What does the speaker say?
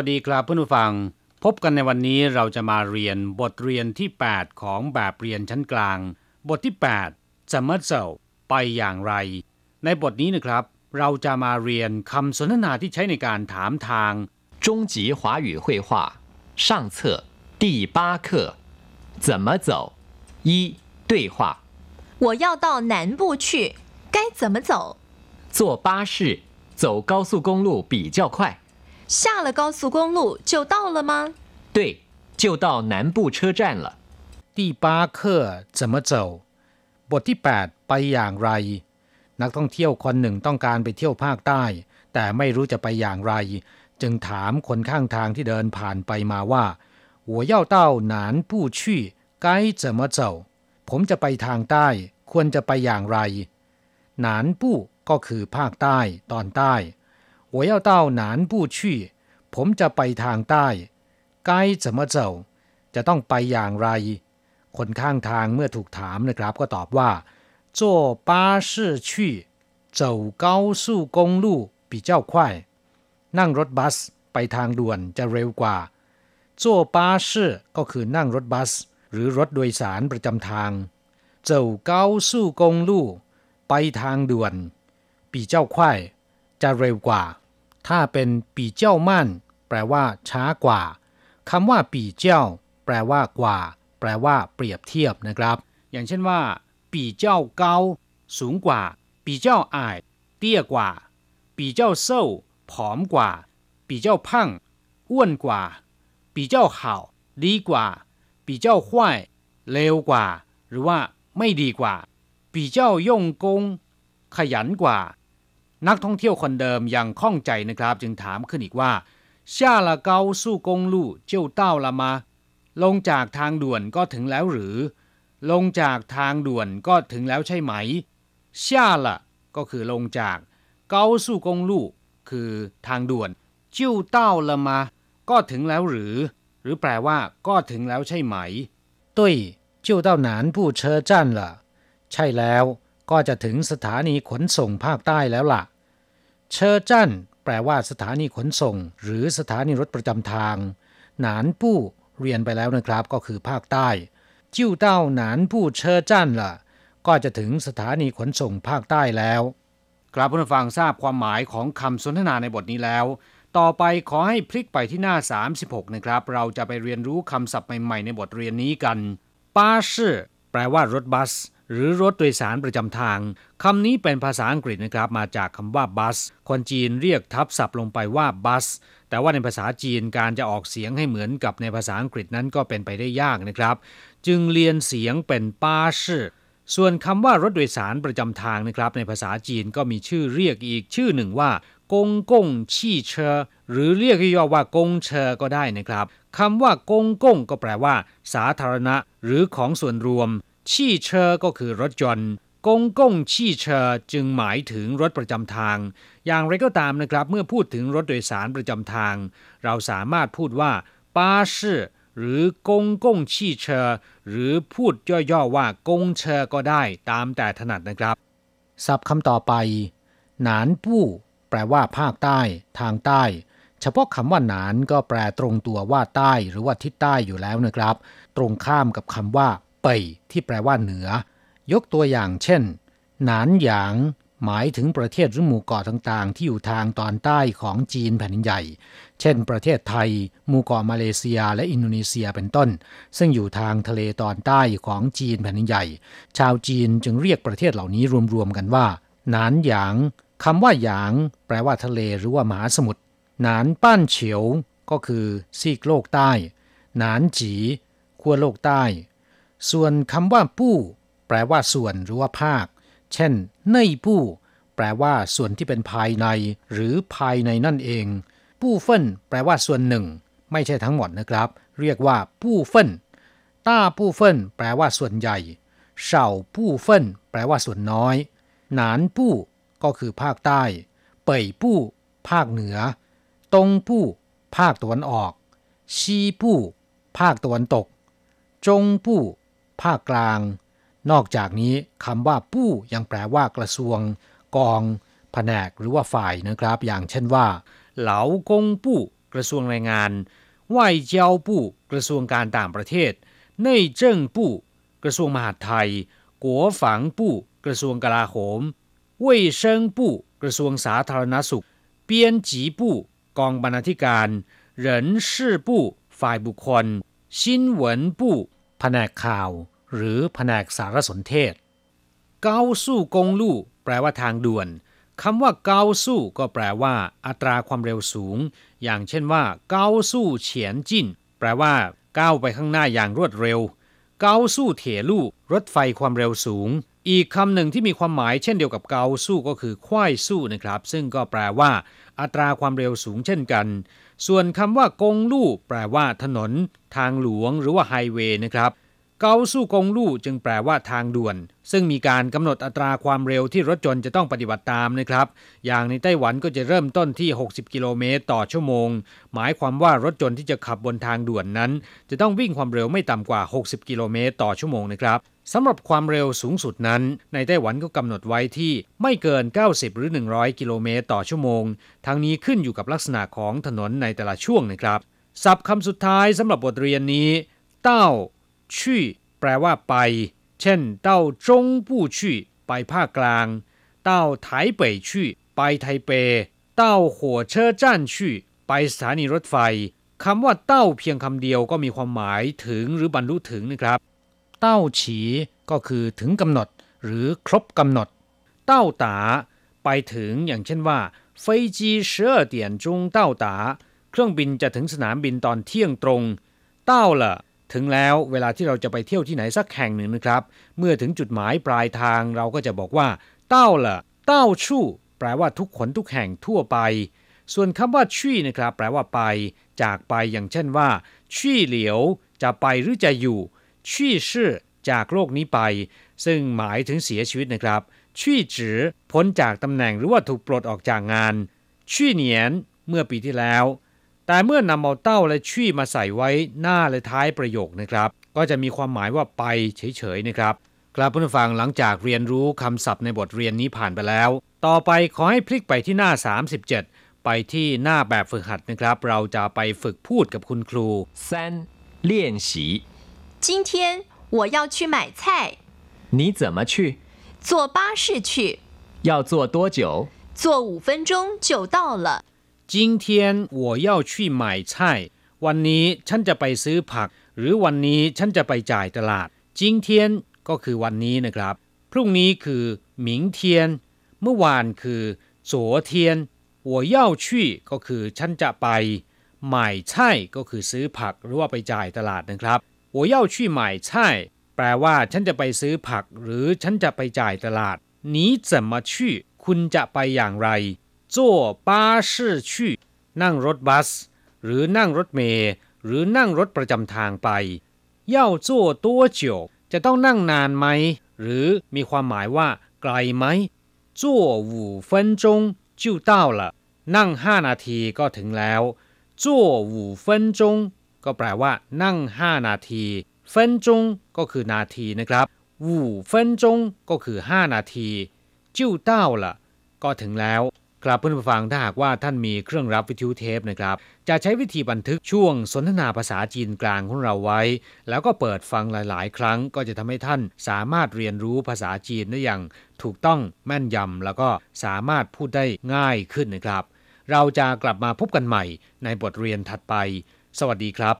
วัสดีครับเพื่อนผู้ฟัง พบกันในวันนี้เราจะมาเรียนบทเรียนที่ 8 ของแบบเรียนชั้นกลาง บทที่8จะเมื่อเจ้าไปอย่างไร ในบทนี้นะครับ เราจะมาเรียนคำสนทนาที่ใช้ในการถามทาง 中级华语绘画上册第八课怎么走一对话我要到南部去，该怎么走？坐巴士走高速公路比较快 下了高速公路就到了吗？对就到南部车站了第八课怎么走บทที่ 8 ไปอย่างไร นักท่องเที่ยวคนหนึ่งต้องการไปเที่ยวภาคใต้ แต่ไม่รู้จะไปอย่างไร จึงถามคนข้างทางที่เดินผ่านไปมาว่า我要到南部去该怎么走ผมจะไปทางใต้ ควรจะไปอย่างไรหนานปู้ก็คือภาคใต้ ตอนใต้ 我要到南部去ผมจะไปทางใต้该怎么走จะต้องไปอย่างไร คนข้างทางเมื่อถูกถามนะครับ ก็ตอบว่า坐巴士去走高速公路比较快นั่งรถบัสไปทางด่วนจะเร็วกว่า坐巴士ก็คือนั่งรถบัส หรือรถโดยสารประจำทาง走高速公路ไปทางด่วนปีเจ้าควายจะเร็วกว่า ถ้าเป็นปีเจ้ามั่น แปลว่าช้ากว่าคำว่าปีเจ้า แปลว่ากว่า แปลว่า เปรียบเทียบนะครับ อย่างเช่นว่า ปีเจ้าเกาสูงกว่า ปีเจ้าอ่ายเตี้ยกว่า ปีเจ้าเซ่าผอมกว่า ปีเจ้าพังอ้วนกว่า ปีเจ้าเห่าดีกว่า ปีเจ้าห้วยเลวกว่า หรือว่าไม่ดีกว่า ปีเจ้าย่งกง ขยันกว่า นักท่องเที่ยวคนเดิมยังข้องใจนะครับ จึงถามขึ้นอีกว่าชาละเกาสู้กงลู่เจ้าเต้าละมา ลงจากทางด่วนก็ถึงแล้วหรือ ลงจากทางด่วนก็ถึงแล้วใช่ไหมชาละก็คือลงจาก เกาสู้กงลู่คือทางด่วนเจ้าเต้าละมา ก็ถึงแล้วหรือ หรือแปลว่า ก็ถึงแล้วใช่ไหมตุ้ยเจ้าเต้าหนานผู้เชอจ้ละใช่แล้วก็จะถึงสถานีขนส่งภาคใต้แล้วล่ะ เชอร์จันแปลว่าสถานีขนส่ง หรือสถานีรถประจำทาง หนานปู้เรียนไปแล้วนะครับ ก็คือภาคใต้จิ้วเต้าหนานปู้เชอร์จันล่ะ ก็จะถึงสถานีขนส่งภาคใต้แล้วครับผู้ฟังทราบความหมายของคำสนทนาในบทนี้แล้ว ต่อไปขอให้พลิกไปที่หน้า 36 นะครับ เราจะไปเรียนรู้คำศัพท์ใหม่ๆในบทเรียนนี้กันปาชื่อแปลว่ารถบัส หรือรถโดยสารประจำทางคำนี้เป็นภาษาอังกฤษนะครับมาจากคำว่าบัสคนจีนเรียกทับศัพท์ลงไปว่าบัสแต่ว่าในภาษาจีนการจะออกเสียงให้เหมือนกับในภาษาอังกฤษนั้นก็เป็นไปได้ยากนะครับ จึงเรียนเสียงเป็นป้าชื่อส่วนคำว่ารถโดยสารประจำทางนะครับ ในภาษาจีนก็มีชื่อเรียกอีกชื่อหนึ่งว่ากงกงชี่เชอหรือเรียกย่อว่ากงเชอก็ได้นะครับคำว่ากงกงก็แปลว่า สาธารณะ หรือของส่วนรวม ชี่เชอก็คือรถยนต์กงกงชี่เชอจึงหมายถึงรถประจำทาง อย่างไรก็ตามนะครับ เมื่อพูดถึงรถโดยสารประจำทาง เราสามารถพูดว่าปาชื่อหรือกงกงชี่เชอหรือพูดย่อๆว่ากงเชอก็ได้ตามแต่ถนัดนะครับศัพท์คำต่อไป หนานปู้ แปลว่าภาคใต้ ทางใต้ เฉพาะคำว่าหนานก็แปลตรงตัวว่าใต้ หรือว่าทิศใต้อยู่แล้วนะครับ ตรงข้ามกับคำว่า เป่ยที่แปลว่าเหนือ ยกตัวอย่างเช่น หนานหยาง หมายถึงประเทศหรือหมู่เกาะต่างๆ ที่อยู่ทางตอนใต้ของจีนแผ่นใหญ่ เช่น ประเทศไทย หมู่เกาะมาเลเซีย และอินโดนีเซียเป็นต้น ซึ่งอยู่ทางทะเลตอนใต้ของจีนแผ่นใหญ่ ชาวจีนจึงเรียกประเทศเหล่านี้รวมๆกันว่า หนานหยางคำว่าหยาง แปลว่าทะเลหรือว่ามหาสมุทรหนานป้านเฉียว ก็คือซีกโลกใต้ หนานจีขั้วโลกใต้ ส่วนคำว่าปู้แปลว่าส่วนหรือว่าภาค เช่นเน่ปู้แปลว่าส่วนที่เป็นภายใน หรือภายในนั่นเอง ปู้เฟินแปลว่าส่วนหนึ่ง ไม่ใช่ทั้งหมดนะครับ เรียกว่าปู้เฟินต้าปู้เฟินแปลว่าส่วนใหญ่เฉาปู้เฟินแปลว่าส่วนน้อย หนานปู้ก็คือภาคใต้ เป่ยปู้ภาคเหนือ ตงปู้ภาคตะวันออก ชีปู้ภาคตะวันตก จงปู้ ภาคกลาง นอกจากนี้คำว่าผู้ยังแปลว่ากระทรวง กองแผนกหรือว่าฝ่ายนะครับ อย่างเช่นว่า เหลากงผู้กระทรวงแรงงานว่ายเจ้าผู้กระทรวงการต่างประเทศในเจิ้งผู้กระทรวงมหาดไทย กัวฝังผู้กระทรวงกลาโหมเว่ยเซิงผู้กระทรวงสาธารณสุข เปียนจีผู้กองบรรณาธิการ เหรินชื่อผู้ฝ่ายบุคคล ชินเหวินผู้ แผนกข่าว หรือแผนกสารสนเทศ เกาสู้กงลู่แปลว่าทางด่วนคำว่าเกาสู้ก็แปลว่า อัตราความเร็วสูง อย่างเช่นว่า เกาสู้เฉียนจินแปลว่าก้าวไปข้างหน้าอย่างรวดเร็ว เกาสู้เถลู่รถไฟความเร็วสูง อีกคำหนึ่งที่มีความหมายเช่นเดียวกับเกาสู้ก็คือควายสู้นะครับ ซึ่งก็แปลว่า อัตราความเร็วสูงเช่นกัน ส่วนคำว่ากงลู่แปลว่าถนน ทางหลวงหรือว่าไฮเวย์นะครับ เกาสู้กงลู่จึงแปลว่าทางด่วน ซึ่งมีการกำหนดอัตราความเร็วที่รถยนต์จะต้องปฏิบัติตามนะครับ อย่างในไต้หวันก็จะเริ่มต้นที่ 60 กิโลเมตรต่อชั่วโมง หมายความว่ารถยนต์ที่จะขับบนทางด่วนนั้น จะต้องวิ่งความเร็วไม่ต่ำกว่า 60 กิโลเมตรต่อชั่วโมงนะครับสำหรับความเร็วสูงสุดนั้น ในไต้หวันก็กำหนดไว้ที่ไม่เกิน 90 หรือ 100 กิโลเมตรต่อชั่วโมง ทั้งนี้ขึ้นอยู่กับลักษณะของถนนในแต่ละช่วงนะครับศัพท์คำสุดท้ายสำหรับบทเรียนนี้ เต้า ชี่ แปลว่าไป เช่นเต้าจงปู่ชี่ไปภาคกลาง เต้าไถเป่ยชี่ไปไทเป เต้าหัวเชอจ้านชี่ไปสถานีรถไฟคำว่าเต้าเพียงคำเดียวก็มีความหมายถึงหรือบรรลุถึงนะครับ เต้าฉีก็คือถึงกำหนด หรือครบกำหนด เต้าตาไปถึงอย่างเช่นว่าเฟจีเชื่อเตียนจงเต้าตา เครื่องบินจะถึงสนามบินตอนเที่ยงตรง เต้าละ ถึงแล้วเวลาที่เราจะไปเที่ยวที่ไหนสักแห่งหนึ่งนะครับ เมื่อถึงจุดหมายปลายทางเราก็จะบอกว่า เต้าละเต้าชู่ แปลว่าทุกขนทุกแห่งทั่วไป ส่วนคำว่าชี่นะครับ แปลว่าไป จากไปอย่างเช่นว่าชี่เหลียว จะไปหรือจะอยู่ชี่ชื่อจากโลกนี้ไป ซึ่งหมายถึงเสียชีวิตนะครับชี่จือพ้นจากตำแหน่งหรือว่าถูกปลดออกจากงานชี่เหนียน เมื่อปีที่แล้ว แต่เมื่อนำเอาเต้าและชี่มาใส่ไว้หน้าและท้ายประโยคนะครับ ก็จะมีความหมายว่าไปเฉยๆนะครับครับผู้ฟังหลังจากเรียนรู้คำศัพท์ในบทเรียนนี้ผ่านไปแล้ว ต่อไปขอให้พลิกไปที่หน้า 37 ไปที่หน้าแบบฝึกหัดนะครับ เราจะไปฝึกพูดกับคุณครู 三练习，今天我要去买菜，你怎么去？坐巴士去，要坐多久？坐五分钟就到了。 今天我要去买菜วันนี้ฉันจะไปซื้อผัก หรือวันนี้ฉันจะไปจ่ายตลาด今天ก็คือวันนี้นะครับ พรุ่งนี้คือ明天เมื่อวานคือ昨天我要去ก็คือฉันจะไป买菜ก็คือซื้อผักหรือว่าไปจ่ายตลาดนะครับ我要去买菜แปลว่าฉันจะไปซื้อผัก หรือฉันจะไปจ่ายตลาด你怎么去คุณจะไปอย่างไร 坐巴士去นั่งรถบัส หรือนั่งรถเมล์หรือนั่งรถประจำทางไปเย่าจั่วตัวเจียวจะต้องนั่งนานไหม หรือมีความหมายว่า ไกลไหมจั่วห้านงห้านาทีก็ถึงแล้วจั่วหูเฟินจก็แปลว่า นั่งห้านาที เฟินจงก็คือนาทีนะครับหูเฟินจงก็คือห้านาที จิ้วเต้าละก็ถึงแล้ว ครับเพื่อนผู้ฟังถ้าหากว่าท่านมีเครื่องรับวิทยุเทปนะครับ จะใช้วิธีบันทึกช่วงสนทนาภาษาจีนกลางของเราไว้ แล้วก็เปิดฟังหลาย ๆ ครั้งก็จะทำให้ท่านสามารถเรียนรู้ภาษาจีนได้อย่างถูกต้องแม่นยำแล้วก็สามารถพูดได้ง่ายขึ้นนะครับ เราจะกลับมาพบกันใหม่ในบทเรียนถัดไป สวัสดีครับ